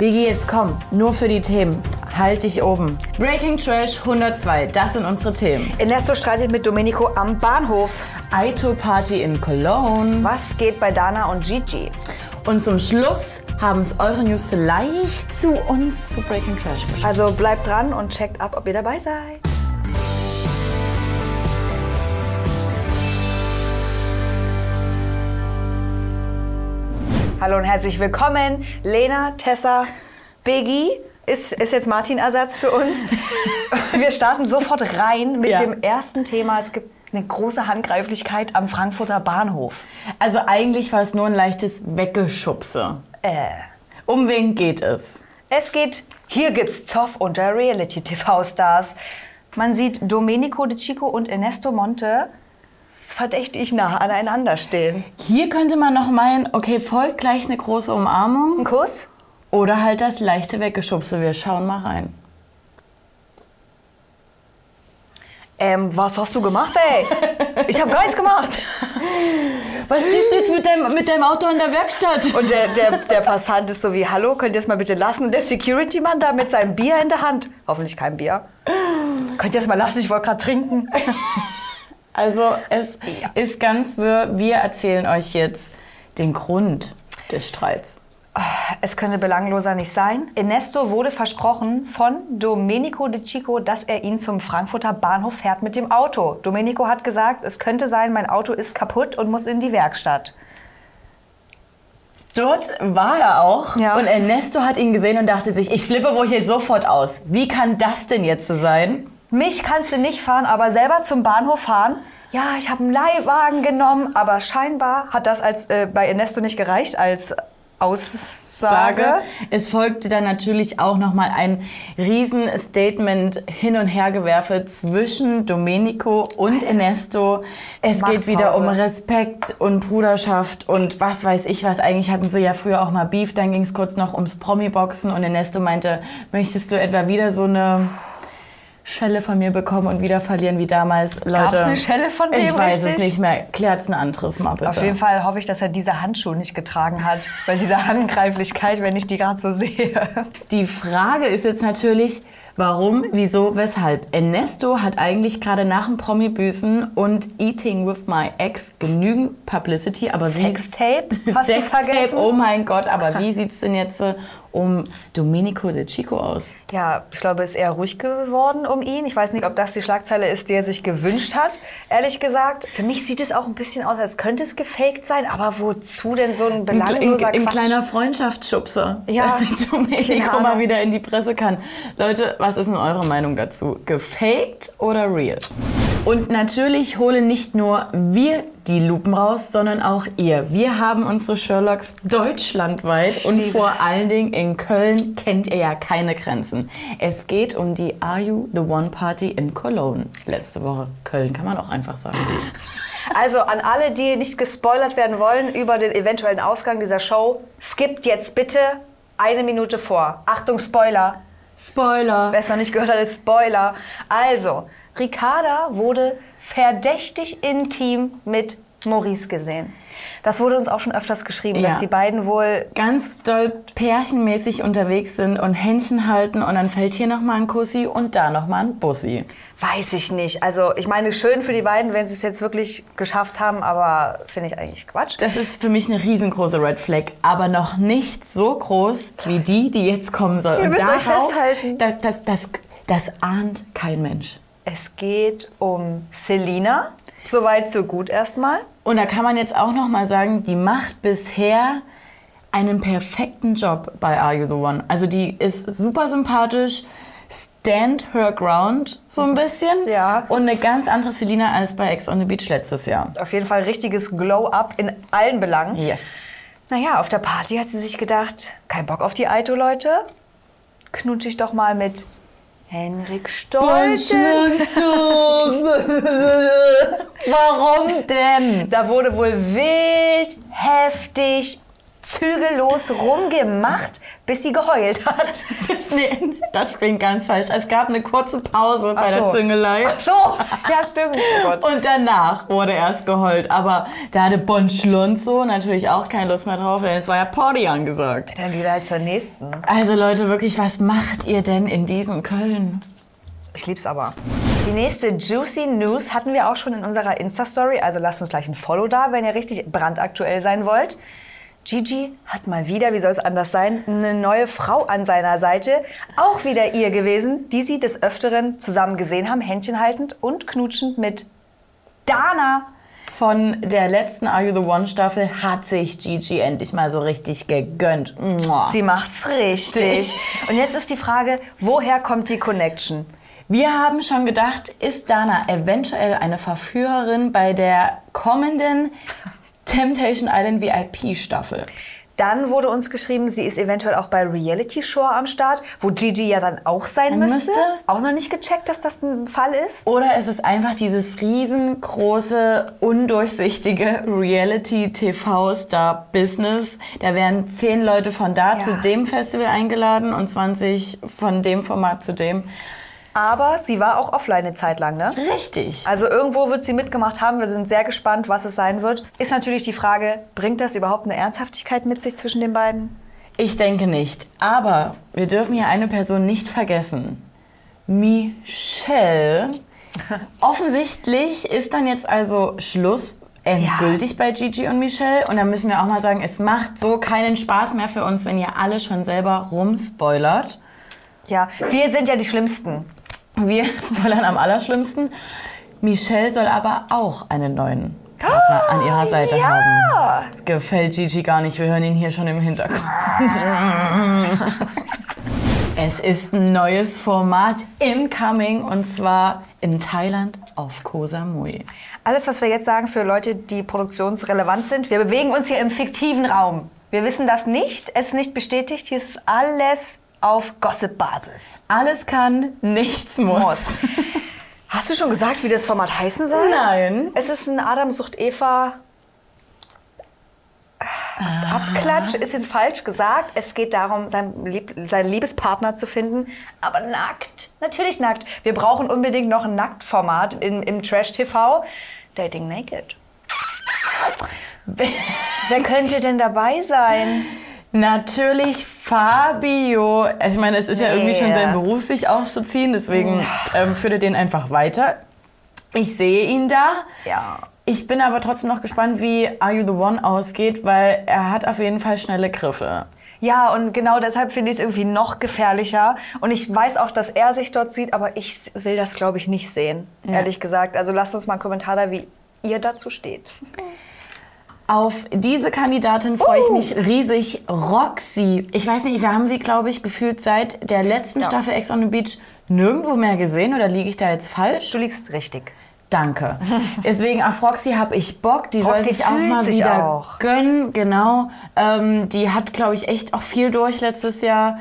Biggie, jetzt komm, nur für die Themen. Halt dich oben. Breaking Trash 102, das sind unsere Themen. Ernesto streitet mit Domenico am Bahnhof. Aito Party in Cologne. Was geht bei Dana und Gigi? Und zum Schluss haben es eure News vielleicht zu uns zu Breaking Trash geschafft. Also bleibt dran und checkt ab, ob ihr dabei seid. Hallo und herzlich willkommen, Lena, Tessa, Biggie. Ist, ist jetzt Martin Ersatz für uns? Wir starten sofort rein mit Ja. dem ersten Thema. Es gibt eine große Handgreiflichkeit am Frankfurter Bahnhof. Also eigentlich war es nur ein leichtes Weggeschubse. Äh. Um wen geht es? Es geht, hier gibt's Zoff unter Reality-TV-Stars. Man sieht Domenico De Chico und Ernesto Monte verdächtig nah aneinander stehen. Hier könnte man noch meinen, okay, folgt gleich eine große Umarmung Ein Kuss? oder halt das leichte Weggeschubse. Wir schauen mal rein. Ähm, was hast du gemacht, ey? Ich hab gar nichts gemacht. Was stehst du jetzt mit deinem, mit deinem Auto in der Werkstatt? Und der, der, der Passant ist so wie, hallo, könnt ihr es mal bitte lassen? Und der Security-Mann da mit seinem Bier in der Hand. Hoffentlich kein Bier. Könnt ihr es mal lassen? Ich wollte gerade trinken. Also es ist ganz wirr. Wir erzählen euch jetzt den Grund des Streits. Es könnte belangloser nicht sein. Ernesto wurde versprochen von Domenico De Chico, dass er ihn zum Frankfurter Bahnhof fährt mit dem Auto. Domenico hat gesagt, es könnte sein, mein Auto ist kaputt und muss in die Werkstatt. Dort war er auch Ja. und Ernesto hat ihn gesehen und dachte sich, ich flippe wohl hier sofort aus. Wie kann das denn jetzt so sein? Mich kannst du nicht fahren, aber selber zum Bahnhof fahren. Ja, ich habe einen Leihwagen genommen, aber scheinbar hat das als, äh, bei Ernesto nicht gereicht als Aussage. Sage. Es folgte dann natürlich auch nochmal ein Riesenstatement hin und hergewerfe zwischen Domenico und Ernesto. Es geht wieder um. Respekt und Bruderschaft und was weiß ich was. Eigentlich hatten sie ja früher auch mal Beef, dann ging es kurz noch ums Promi-Boxen und Ernesto meinte, möchtest du etwa wieder so eine Schelle von mir bekommen und wieder verlieren wie damals? Leute, Gab's eine Schelle von dem, Ich weiß richtig? es nicht mehr. Klärt's ein anderes Mal bitte. Auf jeden Fall hoffe ich, dass er diese Handschuhe nicht getragen hat, weil diese Handgreiflichkeit, wenn ich die gerade so sehe. Die Frage ist jetzt natürlich, warum, wieso, weshalb. Ernesto hat eigentlich gerade nach dem Promi-Büßen und Eating with my Ex genügend Publicity, aber wie... Sextape? Hast du Sextape, vergessen? oh mein Gott, aber wie sieht's denn jetzt äh, um Domenico De Chico aus? Ja, ich glaube, es ist eher ruhig geworden um ihn. Ich weiß nicht, ob das die Schlagzeile ist, die er sich gewünscht hat, ehrlich gesagt. Für mich sieht es auch ein bisschen aus, als könnte es gefaked sein, aber wozu denn so ein Ein, belangloser ein, ein Quatsch? kleiner Freundschaftsschubser, Ja, damit Domenico Ahnung. mal wieder in die Presse kann. Leute, was ist denn eure Meinung dazu? Gefaked oder real? Und natürlich holen nicht nur wir die Lupen raus, sondern auch ihr. Wir haben unsere Sherlocks deutschlandweit und liebe vor allen Dingen in Köln kennt ihr ja keine Grenzen. Es geht um die Are You the One Party in Cologne. Letzte Woche. Köln kann man auch einfach sagen. Also an alle, die nicht gespoilert werden wollen über den eventuellen Ausgang dieser Show, skippt jetzt bitte eine Minute vor. Achtung, Spoiler. Spoiler! Wer es noch nicht gehört hat, ist Spoiler. Also, Ricarda wurde verdächtig intim mit Maurice gesehen. Das wurde uns auch schon öfters geschrieben, Ja. dass die beiden wohl ganz doll pärchenmäßig unterwegs sind und Händchen halten und dann fällt hier nochmal ein Kussi und da nochmal ein Bussi. Weiß ich nicht. Also ich meine, schön für die beiden, wenn sie es jetzt wirklich geschafft haben, aber finde ich eigentlich Quatsch. Das ist für mich eine riesengroße Red Flag, aber noch nicht so groß wie die, die jetzt kommen soll. Ihr und müsst euch festhalten. Das, das, das, das ahnt kein Mensch. Es geht um Selina. Soweit, so gut erstmal. Und da kann man jetzt auch noch mal sagen, die macht bisher einen perfekten Job bei Are You The One. Also die ist super sympathisch, stand her ground so ein bisschen. Ja. Und eine ganz andere Selina als bei Ex on the Beach letztes Jahr. Auf jeden Fall richtiges Glow-up in allen Belangen. Yes. Naja, auf der Party hat sie sich gedacht, kein Bock auf die Aito, Leute. Knutsch ich doch mal mit Henrik Stolten. Warum denn? Da wurde wohl wild, heftig, zügellos rumgemacht, bis sie geheult hat. nee, das klingt ganz falsch. Es gab eine kurze Pause bei Ach der so. Züngelei. Ach so, ja stimmt. Oh. Und danach wurde erst geheult. Aber da hatte Bon Schlonzo natürlich auch keine Lust mehr drauf, denn es war ja Party angesagt. Dann wieder halt zur nächsten. Also Leute, wirklich, was macht ihr denn in diesem Köln? Ich lieb's aber. Die nächste Juicy News hatten wir auch schon in unserer Insta-Story, also lasst uns gleich ein Follow da, wenn ihr richtig brandaktuell sein wollt. Gigi hat mal wieder, wie soll es anders sein, eine neue Frau an seiner Seite. Auch wieder ihr gewesen, die sie des Öfteren zusammen gesehen haben, Händchen haltend und knutschend mit Dana. Von der letzten Are You the One Staffel hat sich Gigi endlich mal so richtig gegönnt. Mua. Sie macht's richtig. Und jetzt ist die Frage, woher kommt die Connection? Wir haben schon gedacht, ist Dana eventuell eine Verführerin bei der kommenden Temptation Island VIP Staffel? Dann wurde uns geschrieben, sie ist eventuell auch bei Reality Show am Start, wo Gigi ja dann auch sein müsste. müsste. Auch noch nicht gecheckt, dass das ein Fall ist. Oder ist es einfach dieses riesengroße, undurchsichtige Reality-TV-Star-Business? Da werden zehn Leute von da Ja. zu dem Festival eingeladen und 20 von dem Format zu dem. Aber sie war auch offline eine Zeit lang, ne? Richtig. Also irgendwo wird sie mitgemacht haben. Wir sind sehr gespannt, was es sein wird. Ist natürlich die Frage, bringt das überhaupt eine Ernsthaftigkeit mit sich zwischen den beiden? Ich denke nicht. Aber wir dürfen hier eine Person nicht vergessen. Michelle. Offensichtlich ist dann jetzt also Schluss endgültig bei Gigi und Michelle. Und da müssen wir auch mal sagen, es macht so keinen Spaß mehr für uns, wenn ihr alle schon selber rumspoilert. Ja, wir sind ja die Schlimmsten. Wir spoilern am allerschlimmsten. Michelle soll aber auch einen neuen Partner an ihrer Seite haben. Gefällt Gigi gar nicht. Wir hören ihn hier schon im Hintergrund. es ist ein neues Format incoming und zwar in Thailand auf Koh Samui. Alles, was wir jetzt sagen für Leute, die produktionsrelevant sind, wir bewegen uns hier im fiktiven Raum. Wir wissen das nicht, es ist nicht bestätigt, hier ist alles auf Gossip-Basis. Alles kann, nichts muss. Muss. Hast du schon gesagt, wie das Format heißen soll? Nein. Es ist ein Adam sucht Eva. Abklatsch ist jetzt falsch gesagt. Es geht darum, seinen, Lieb seinen Liebespartner zu finden, aber nackt. Natürlich nackt. Wir brauchen unbedingt noch ein Nacktformat in, im Trash-TV. Dating Naked. Wer könnte denn dabei sein? Natürlich Fabio. Also ich meine, es ist ja irgendwie schon sein Beruf, sich auszuziehen. Deswegen ähm, führt er den einfach weiter. Ich sehe ihn da. Ja. Ich bin aber trotzdem noch gespannt, wie Are You the One ausgeht, weil er hat auf jeden Fall schnelle Griffe. Ja, und genau deshalb finde ich es irgendwie noch gefährlicher. Und ich weiß auch, dass er sich dort sieht, aber ich will das, glaube ich, nicht sehen, ehrlich gesagt. Also lasst uns mal einen Kommentar da, wie ihr dazu steht. Auf diese Kandidatin freue ich mich riesig. Roxy. Ich weiß nicht, wir haben sie, glaube ich, gefühlt seit der letzten Ja. Staffel Ex on the Beach nirgendwo mehr gesehen. Oder liege ich da jetzt falsch? Du liegst richtig. Danke. Deswegen auf Roxy habe ich Bock. Die soll Roxy sich auch mal sich wieder auch. gönnen. Genau. Ähm, die hat, glaube ich, echt auch viel durch letztes Jahr.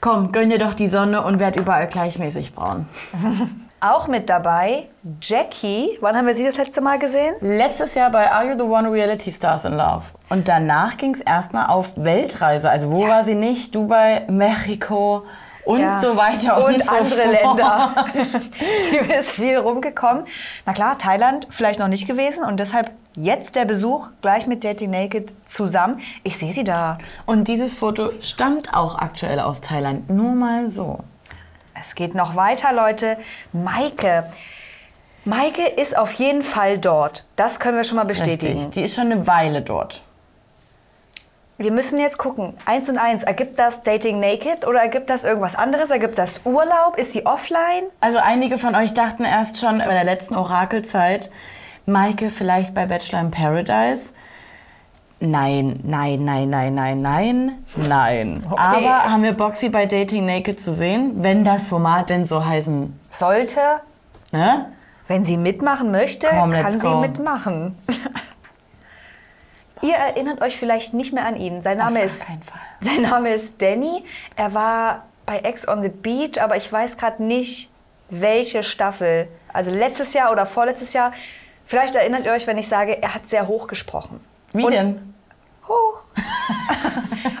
Komm, gönn dir doch die Sonne und werd überall gleichmäßig braun. Auch mit dabei Jackie. Wann haben wir sie das letzte Mal gesehen? Letztes Jahr bei Are You the One Reality Stars in Love. Und danach ging es erstmal auf Weltreise. Also wo war sie nicht? Dubai, Mexiko und Ja. so weiter und, Und so andere fort. Länder. Sie ist viel rumgekommen. Na klar, Thailand vielleicht noch nicht gewesen und deshalb jetzt der Besuch gleich mit Dating Naked zusammen. Ich sehe sie da. Und dieses Foto stammt auch aktuell aus Thailand. Nur mal so. Es geht noch weiter, Leute. Maike. Maike ist auf jeden Fall dort. Das können wir schon mal bestätigen. Richtig. Die ist schon eine Weile dort. Wir müssen jetzt gucken. Eins und eins. Ergibt das Dating Naked oder ergibt das irgendwas anderes? Ergibt das Urlaub? Ist sie offline? Also einige von euch dachten erst schon bei der letzten Orakelzeit, Maike vielleicht bei Bachelor in Paradise. Nein, nein, nein, nein, nein, nein, nein. Aber haben wir Boxy bei Dating Naked zu sehen, wenn das Format denn so heißen, Sollte, ne? wenn sie mitmachen möchte, Komm, kann sie go. mitmachen. Ihr erinnert euch vielleicht nicht mehr an ihn. Sein Name gar ist. Sein Name ist Danny. Er war bei Ex on the Beach, aber ich weiß gerade nicht, welche Staffel. Also letztes Jahr oder vorletztes Jahr. Vielleicht erinnert ihr euch, wenn ich sage, er hat sehr hoch gesprochen. Wie Und- denn? Hoch.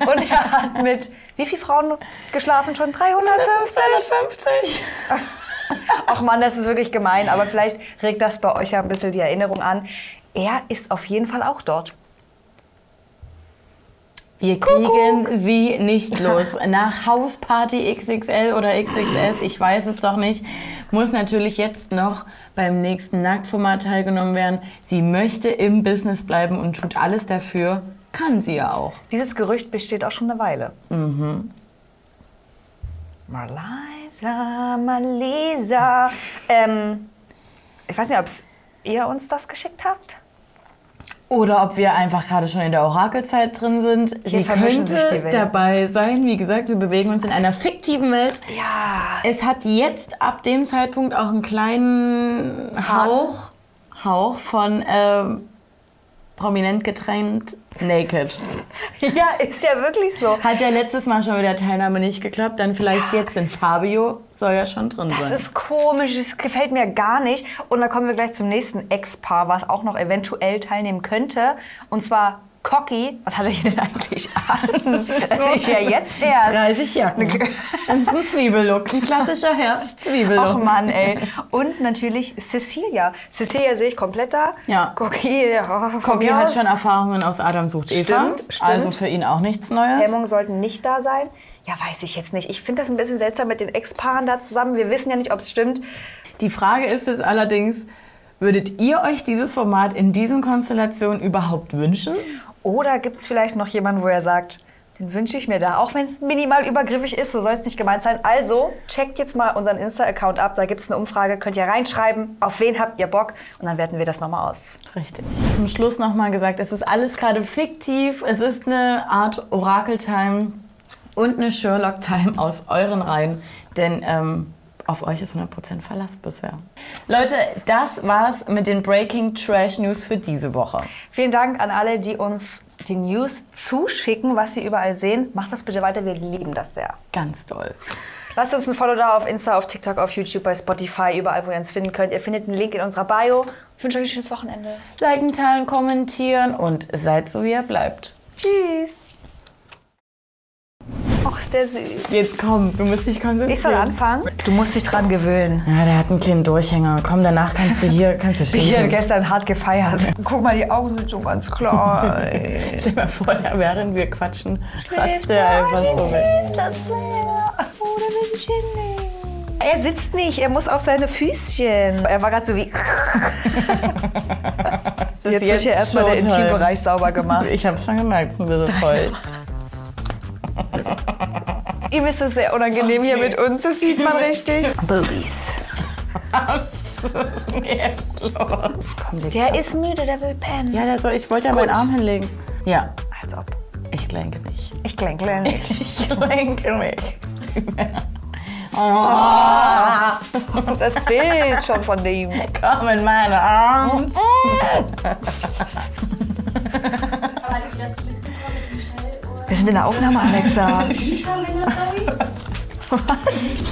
Und er hat mit, wie viele Frauen geschlafen schon? 350? 250. Ach Mann, das ist wirklich gemein, aber vielleicht regt das bei euch ja ein bisschen die Erinnerung an. Er ist auf jeden Fall auch dort. Wir kriegen sie nicht los. Nach Hausparty XXL oder XXS, ich weiß es doch nicht, muss natürlich jetzt noch beim nächsten Nacktformat teilgenommen werden. Sie möchte im Business bleiben und tut alles dafür. Kann sie ja auch. Dieses Gerücht besteht auch schon eine Weile. Mhm. Marlisa, Malisa. Ähm, ich weiß nicht, ob ihr uns das geschickt habt. Oder ob wir einfach gerade schon in der Orakelzeit drin sind. Hier Sie die könnte dabei sein. Wie gesagt, wir bewegen uns in einer fiktiven Welt. Ja. Es hat jetzt ab dem Zeitpunkt auch einen kleinen Hauch, Hauch von ähm, prominent getrennt Naked. Ja, ist ja wirklich so. Hat ja letztes Mal schon mit der Teilnahme nicht geklappt, dann vielleicht jetzt in Fabio soll ja schon drin Das sein. ist komisch, das gefällt mir gar nicht. Und dann kommen wir gleich zum nächsten Ex-Paar, was auch noch eventuell teilnehmen könnte. Und zwar Cocky. Was hat er hier denn eigentlich an? Das ist ja jetzt erst. 30 Jacken. Das ist ein Zwiebellook, ein klassischer Herbst-Zwiebellook. Ach Mann, ey. Und natürlich Cecilia. Cecilia sehe ich komplett da. Ja. Cocky, oh, Cocky hat aus. schon Erfahrungen aus Adam sucht Eva. Stimmt, stimmt. Also für ihn auch nichts Neues. Hemmungen sollten nicht da sein. Ja, weiß ich jetzt nicht. Ich finde das ein bisschen seltsam mit den Ex-Paaren da zusammen. Wir wissen ja nicht, ob es stimmt. Die Frage ist es allerdings, würdet ihr euch dieses Format in diesen Konstellationen überhaupt wünschen? Oder gibt es vielleicht noch jemanden, wo er sagt, den wünsche ich mir da, auch wenn es minimal übergriffig ist, so soll es nicht gemeint sein. Also checkt jetzt mal unseren Insta-Account ab, da gibt es eine Umfrage, könnt ihr reinschreiben, auf wen habt ihr Bock und dann werten wir das nochmal aus. Richtig. Zum Schluss nochmal gesagt, es ist alles gerade fiktiv. Es ist eine Art Orakel-Time und eine Sherlock-Time aus euren Reihen. Denn ähm, auf euch ist 100% Verlass bisher. Leute, das war's mit den Breaking Trash News für diese Woche. Vielen Dank an alle, die uns die News zuschicken, was sie überall sehen. Macht das bitte weiter, wir lieben das sehr. Ganz toll. Lasst uns ein Follow da auf Insta, auf TikTok, auf YouTube, bei Spotify, überall, wo ihr uns finden könnt. Ihr findet einen Link in unserer Bio. Ich wünsche euch ein schönes Wochenende. Liken, teilen, kommentieren und seid so, wie ihr bleibt. Tschüss. Ist der süß. Jetzt komm, du musst dich konzentrieren. Ich soll anfangen? Du musst dich dran gewöhnen. Ja, der hat einen kleinen Durchhänger. Komm, danach kannst du hier, kannst du Ich habe gestern hart gefeiert. Guck mal, die Augen sind schon ganz klar. Stell dir mal vor, der, während wir quatschen, kratzt der einfach so weg. süß das wäre. Oh, der will chillen. Er sitzt nicht, er muss auf seine Füßchen. Er war gerade so wie. Das Jetzt, wird hier erstmal der. Intimbereich sauber gemacht. Ich hab's schon gemerkt, es ist ein bisschen feucht. Ihm ist es sehr unangenehm hier mit uns, das sieht man richtig. Boobies. Komm, leg Der ist müde, der will pennen. Ja, der soll, ich wollte ja meinen Gut. Arm hinlegen. Ja, Als ob. ich lenke mich. Ich klänkle nicht. Ich lenke mich. Das Bild schon von dem. Komm in meine Arme. Sind in der Aufnahme, Alexa. Was?